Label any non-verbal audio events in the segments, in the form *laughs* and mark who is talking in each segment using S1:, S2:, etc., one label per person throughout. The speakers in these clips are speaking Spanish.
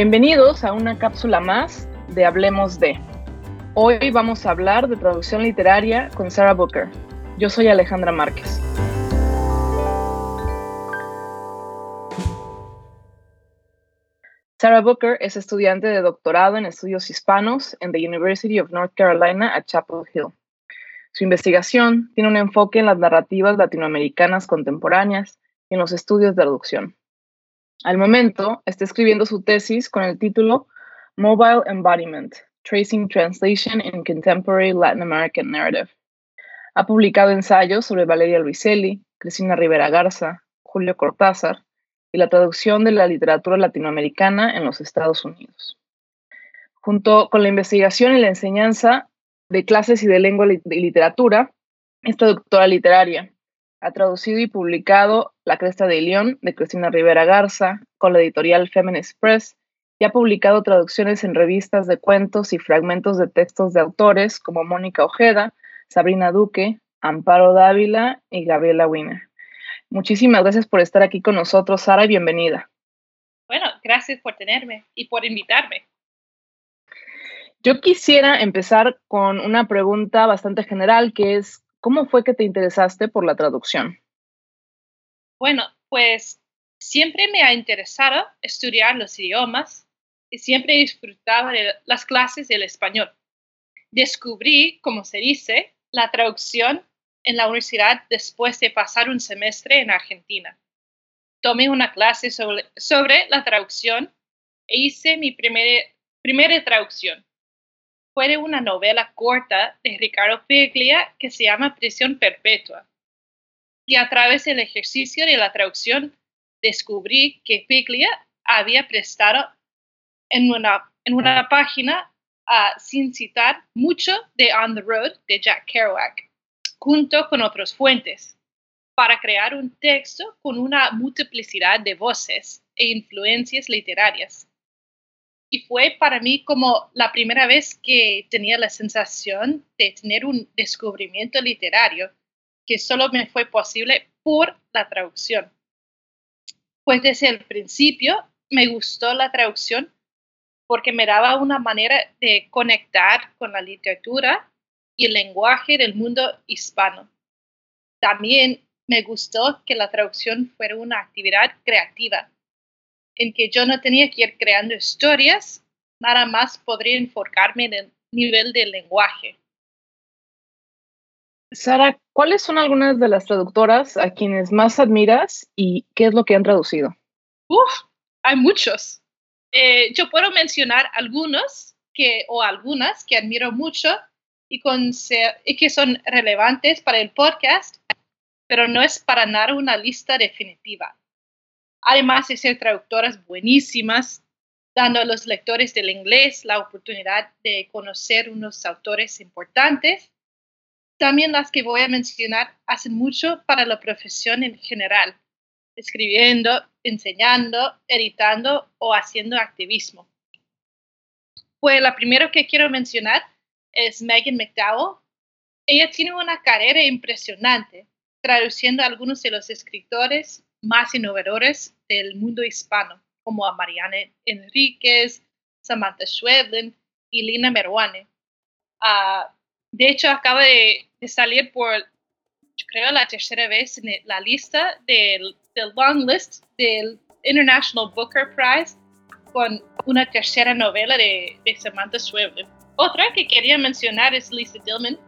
S1: Bienvenidos a una cápsula más de Hablemos de. Hoy vamos a hablar de traducción literaria con Sarah Booker. Yo soy Alejandra Márquez. Sarah Booker es estudiante de doctorado en estudios hispanos en the University of North Carolina at Chapel Hill. Su investigación tiene un enfoque en las narrativas latinoamericanas contemporáneas y en los estudios de traducción. Al momento, está escribiendo su tesis con el título Mobile Embodiment, Tracing Translation in Contemporary Latin American Narrative. Ha publicado ensayos sobre Valeria Luiselli, Cristina Rivera Garza, Julio Cortázar y la traducción de la literatura latinoamericana en los Estados Unidos. Junto con la investigación y la enseñanza de clases y de lengua y literatura, es traductora literaria ha traducido y publicado La Cresta de León de Cristina Rivera Garza con la editorial Feminist Press y ha publicado traducciones en revistas de cuentos y fragmentos de textos de autores como Mónica Ojeda, Sabrina Duque, Amparo Dávila y Gabriela Wiener. Muchísimas gracias por estar aquí con nosotros, Sara, y bienvenida.
S2: Bueno, gracias por tenerme y por invitarme.
S1: Yo quisiera empezar con una pregunta bastante general, que es, ¿Cómo fue que te interesaste por la traducción?
S2: Bueno, pues siempre me ha interesado estudiar los idiomas y siempre disfrutaba de las clases del español. Descubrí, como se dice, la traducción en la universidad después de pasar un semestre en Argentina. Tomé una clase sobre, la traducción e hice mi primera traducción fue de una novela corta de Ricardo Piglia que se llama Prisión Perpetua. Y a través del ejercicio de la traducción descubrí que Piglia había prestado en una, en una página uh, sin citar mucho de On the Road de Jack Kerouac, junto con otras fuentes, para crear un texto con una multiplicidad de voces e influencias literarias y fue para mí como la primera vez que tenía la sensación de tener un descubrimiento literario que solo me fue posible por la traducción. Pues desde el principio me gustó la traducción porque me daba una manera de conectar con la literatura y el lenguaje del mundo hispano. También me gustó que la traducción fuera una actividad creativa en que yo no tenía que ir creando historias, nada más podría enfocarme en el nivel del lenguaje.
S1: Sara, ¿cuáles son algunas de las traductoras a quienes más admiras y qué es lo que han traducido?
S2: Uf, hay muchos. Eh, yo puedo mencionar algunos que, o algunas que admiro mucho y, y que son relevantes para el podcast, pero no es para nada una lista definitiva además de ser traductoras buenísimas, dando a los lectores del inglés la oportunidad de conocer unos autores importantes. También las que voy a mencionar hacen mucho para la profesión en general, escribiendo, enseñando, editando o haciendo activismo. Pues la primera que quiero mencionar es Megan McDowell. Ella tiene una carrera impresionante, traduciendo a algunos de los escritores más innovadores del mundo hispano, como a Mariana Enríquez, Samantha Schwedlin y Lina Meruane. Ah, de hecho, acaba de, salir por, yo creo, la tercera vez en la lista del, long list del International Booker Prize con una tercera novela de, Samantha Schweblin. Otra que quería mencionar es Lisa Dillman,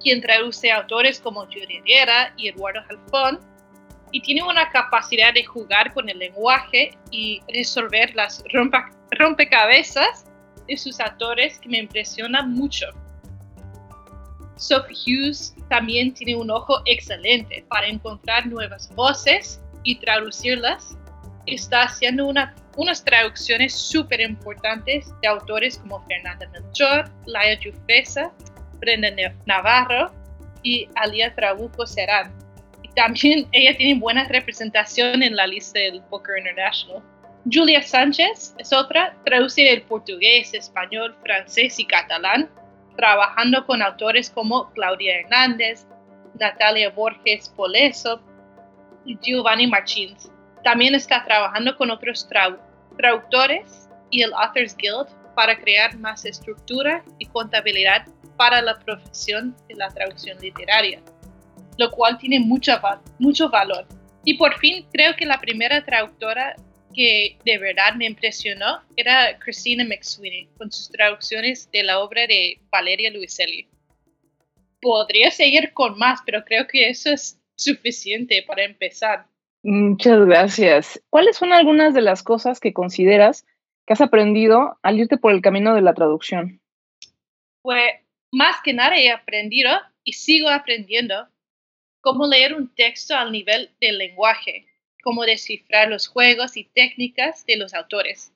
S2: quien traduce autores como Judy Herrera y Eduardo Halfón y tiene una capacidad de jugar con el lenguaje y resolver las rompecabezas de sus actores que me impresiona mucho. Sophie Hughes también tiene un ojo excelente para encontrar nuevas voces y traducirlas. Está haciendo unas traducciones súper importantes de autores como Fernanda Melchor, Laia Jufresa, Brenda Navarro y Alia Trabuco Serán también *laughs* ella tiene buena representación en la lista del Booker International. Julia Sánchez es otra, traduce del portugués, español, francés y catalán, trabajando con autores como Claudia Hernández, Natalia Borges Poleso y Giovanni Marchins. También está trabajando con otros traductores y el Authors Guild para crear más estructura y contabilidad para la profesión de la traducción literaria, lo cual tiene mucho, mucho valor. Y por fin creo que la primera traductora que de verdad me impresionó era Christina McSweeney con sus traducciones de la obra de Valeria Luiselli. Podría seguir con más, pero creo que eso es suficiente para empezar.
S1: Muchas gracias. ¿Cuáles son algunas de las cosas que consideras que has aprendido al irte por el camino de la traducción?
S2: Pues más que nada he aprendido y sigo aprendiendo cómo leer un texto al nivel del lenguaje, cómo descifrar los juegos y técnicas de los autores.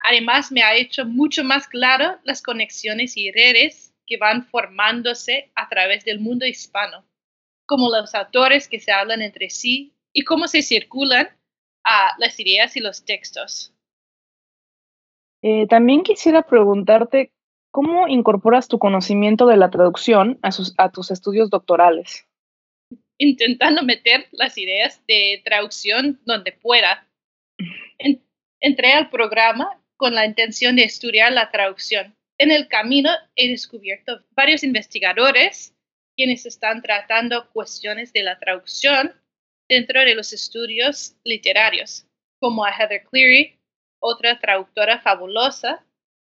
S2: Además, me ha hecho mucho más claro las conexiones y redes que van formándose a través del mundo hispano, como los autores que se hablan entre sí y cómo se circulan a las ideas y los textos.
S1: Eh, también quisiera preguntarte cómo incorporas tu conocimiento de la traducción a tus estudios doctorales.
S2: Intentando meter las ideas de traducción donde pueda. entré al programa con la intención de estudiar la traducción. En el camino he descubierto varios investigadores quienes están tratando cuestiones de la traducción dentro de los estudios literarios, como a Heather Cleary, otra traductora fabulosa,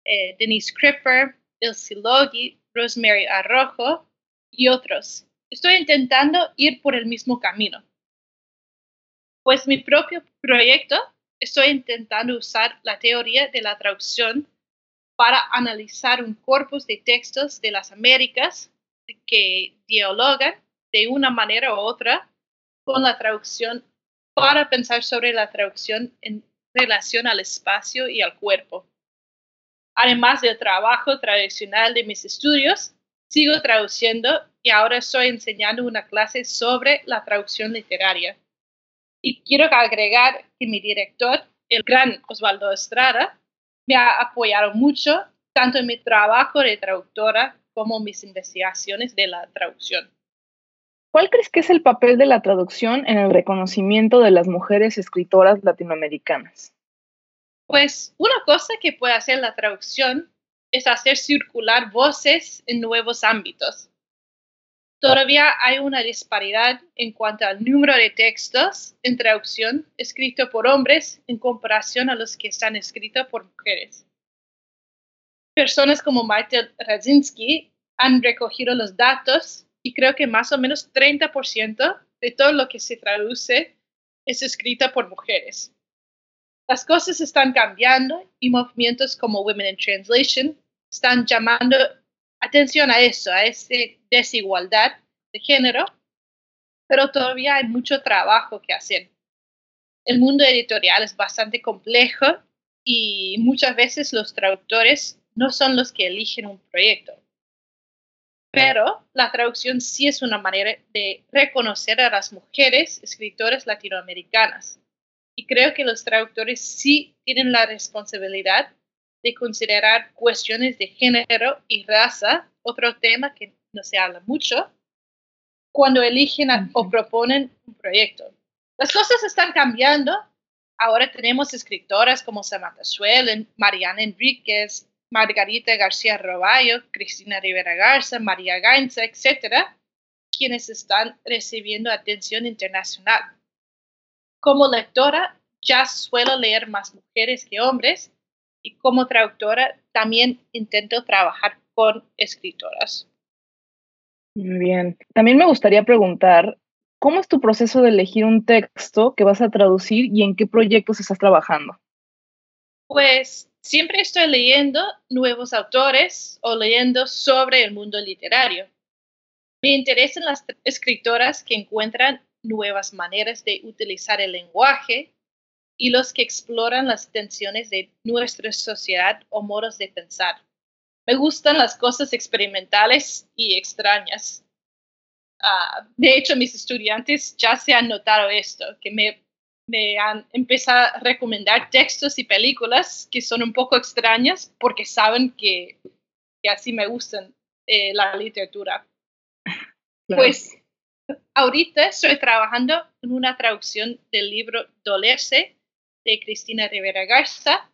S2: eh, Denise Cripper, Ilse Logi, Rosemary Arrojo y otros. Estoy intentando ir por el mismo camino. Pues mi propio proyecto, estoy intentando usar la teoría de la traducción para analizar un corpus de textos de las Américas que dialogan de una manera u otra con la traducción para pensar sobre la traducción en relación al espacio y al cuerpo. Además del trabajo tradicional de mis estudios, sigo traduciendo y ahora estoy enseñando una clase sobre la traducción literaria. Y quiero agregar que mi director, el gran Osvaldo Estrada, me ha apoyado mucho tanto en mi trabajo de traductora como en mis investigaciones de la traducción.
S1: ¿Cuál crees que es el papel de la traducción en el reconocimiento de las mujeres escritoras latinoamericanas?
S2: Pues una cosa que puede hacer la traducción es hacer circular voces en nuevos ámbitos. Todavía hay una disparidad en cuanto al número de textos en traducción escritos por hombres en comparación a los que están escritos por mujeres. Personas como Maite Radzinski han recogido los datos y creo que más o menos 30% de todo lo que se traduce es escrita por mujeres. Las cosas están cambiando y movimientos como Women in Translation están llamando atención a eso, a esa desigualdad de género, pero todavía hay mucho trabajo que hacer. El mundo editorial es bastante complejo y muchas veces los traductores no son los que eligen un proyecto. Pero la traducción sí es una manera de reconocer a las mujeres escritoras latinoamericanas. Y creo que los traductores sí tienen la responsabilidad de considerar cuestiones de género y raza, otro tema que no se habla mucho, cuando eligen o proponen un proyecto. Las cosas están cambiando. Ahora tenemos escritoras como Samantha Schwellen, Mariana Enríquez, Margarita García Roballo, Cristina Rivera Garza, María Gainza, etcétera, quienes están recibiendo atención internacional. Como lectora, ya suelo leer más mujeres que hombres y como traductora también intento trabajar con escritoras.
S1: Muy bien. También me gustaría preguntar, ¿cómo es tu proceso de elegir un texto que vas a traducir y en qué proyectos estás trabajando?
S2: Pues Siempre estoy leyendo nuevos autores o leyendo sobre el mundo literario. Me interesan las escritoras que encuentran nuevas maneras de utilizar el lenguaje y los que exploran las tensiones de nuestra sociedad o modos de pensar. Me gustan las cosas experimentales y extrañas. Ah, de hecho, mis estudiantes ya se han notado esto, que me me han empezado a recomendar textos y películas que son un poco extrañas porque saben que, así me gustan eh, la literatura. Pues ahorita estoy trabajando en una traducción del libro Dolerse de Cristina Rivera Garza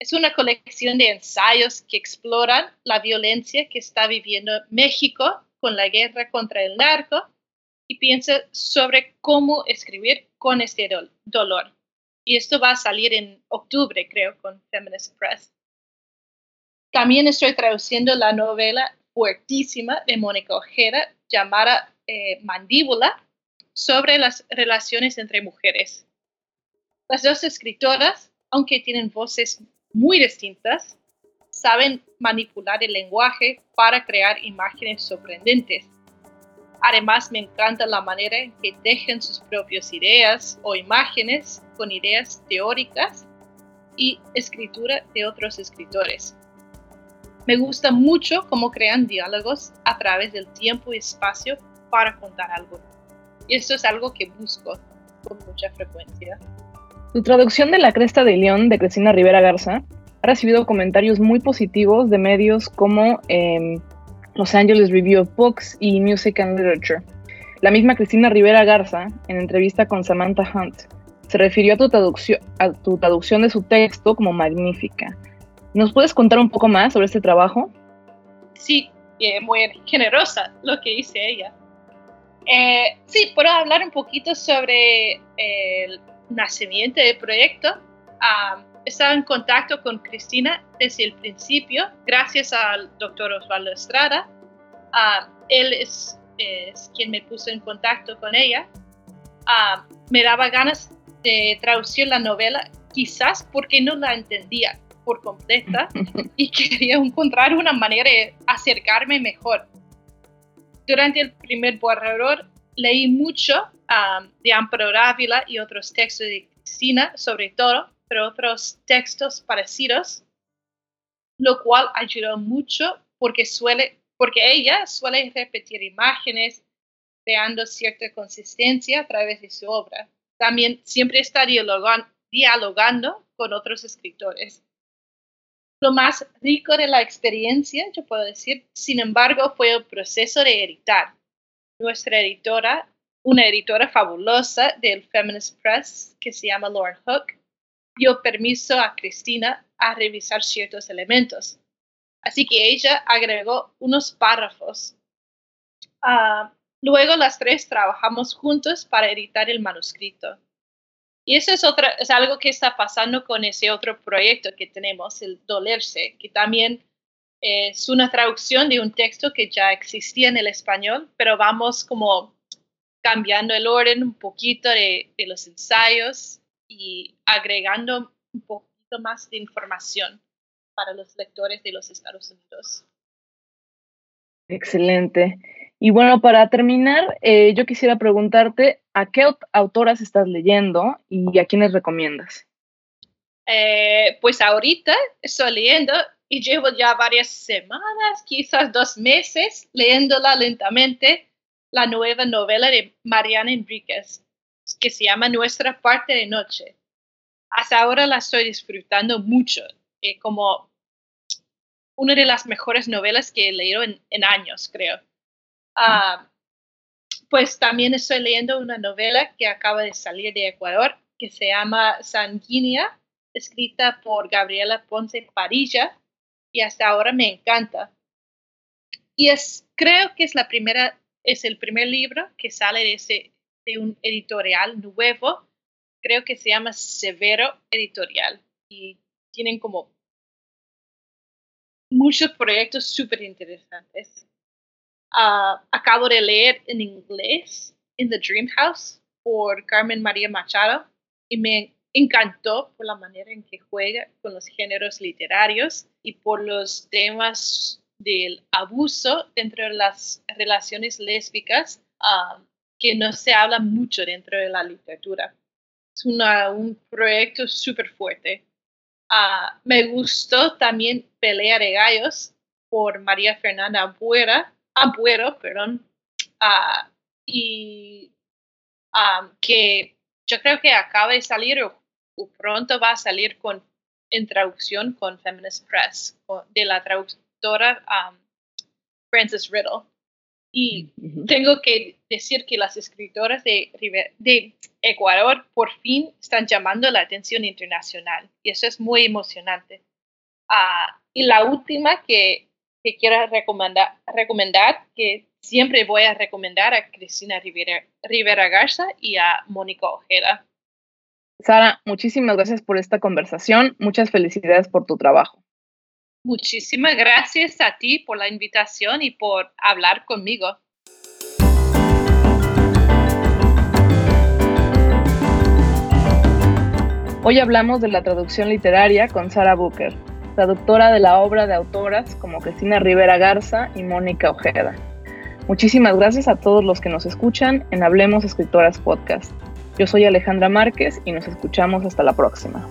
S2: Es una colección de ensayos que exploran la violencia que está viviendo México con la guerra contra el narco y piensa sobre cómo escribir con este dolor. Y esto va a salir en octubre, creo, con Feminist Press. También estoy traduciendo la novela fuertísima de Mónica Ojeda llamada eh, Mandíbula sobre las relaciones entre mujeres. Las dos escritoras, aunque tienen voces muy distintas, saben manipular el lenguaje para crear imágenes sorprendentes. Además, me encanta la manera en que dejan sus propias ideas o imágenes con ideas teóricas y escritura de otros escritores. Me gusta mucho cómo crean diálogos a través del tiempo y espacio para contar algo. Y esto es algo que busco con mucha frecuencia.
S1: Tu traducción de La Cresta de León de Cristina Rivera Garza ha recibido comentarios muy positivos de medios como em, Los Angeles Review of Books y Music and Literature. La misma Cristina Rivera Garza, en entrevista con Samantha Hunt, se refirió a tu, traducción, a tu traducción de su texto como magnífica. ¿Nos puedes contar un poco más sobre este trabajo?
S2: Sí, eh, muy generosa lo que dice ella. Eh, sí, puedo hablar un poquito sobre el nacimiento del proyecto. Um, estaba en contacto con Cristina desde el principio, gracias al doctor Osvaldo Estrada. él es, quien me puso en contacto con ella. me daba ganas de traducir la novela, quizás porque no la entendía por completa *laughs* y quería encontrar una manera de acercarme mejor. Durante el primer borrador leí mucho de Amparo Ávila y otros textos de Cristina, sobre todo, pero otros textos parecidos, lo cual ayudó mucho porque, suele, porque ella suele repetir imágenes, creando cierta consistencia a través de su obra. También siempre está dialogando con otros escritores. Lo más rico de la experiencia, yo puedo decir, sin embargo, fue el proceso de editar. Nuestra editora, una editora fabulosa del Feminist Press que se llama Lauren Hook, dio permiso a Cristina a revisar ciertos elementos. Así que ella agregó unos párrafos. Ah, luego las tres trabajamos juntos para editar el manuscrito. Y eso es, otra, es algo que está pasando con ese otro proyecto que tenemos, el Dolerse, que también es una traducción de un texto que ya existía en el español, pero vamos como cambiando el orden un poquito de, de los ensayos y agregando un poquito más de información para los lectores de los Estados Unidos.
S1: Excelente. Y bueno, para terminar, eh, yo quisiera preguntarte a qué autoras estás leyendo y a quiénes recomiendas.
S2: Eh, pues ahorita estoy leyendo y llevo ya varias semanas, quizás dos meses, leyéndola lentamente, la nueva novela de Mariana Enríquez, que se llama Nuestra parte de noche. Hasta ahora la estoy disfrutando mucho, eh, como una de las mejores novelas que he leído en, años, creo. Ah, pues también estoy leyendo una novela que acaba de salir de Ecuador, que se llama Sanguínea, escrita por Gabriela Ponce Parilla, y hasta ahora me encanta. Y es, creo que es la primera, es el primer libro que sale de ese de un editorial nuevo, creo que se llama Severo Editorial y tienen como muchos proyectos súper interesantes. Ah, acabo de leer en inglés In the Dream House por Carmen María Machado y me encantó por la manera en que juega con los géneros literarios y por los temas del abuso dentro de las relaciones lésbicas ah, que no se habla mucho dentro de la literatura. Es un proyecto súper fuerte. Ah, me gustó también Pelea de Gallos por María Fernanda Abuera, Abuero, perdón, uh, y ah, que yo creo que acaba de salir o, pronto va a salir con, en traducción con Feminist Press de la traductora Frances Riddle Y tengo que decir que las escritoras de, de Ecuador por fin están llamando la atención internacional y eso es muy emocionante. Ah, y la última que, que quiero recomendar, recomendar, que siempre voy a recomendar a Cristina Rivera, Rivera Garza y a Mónica Ojeda.
S1: Sara, muchísimas gracias por esta conversación. Muchas felicidades por tu trabajo.
S2: Muchísimas gracias a ti por la invitación y por hablar conmigo.
S1: Hoy hablamos de la traducción literaria con Sara Booker, traductora de la obra de autoras como Cristina Rivera Garza y Mónica Ojeda. Muchísimas gracias a todos los que nos escuchan en Hablemos Escritoras Podcast. Yo soy Alejandra Márquez y nos escuchamos hasta la próxima.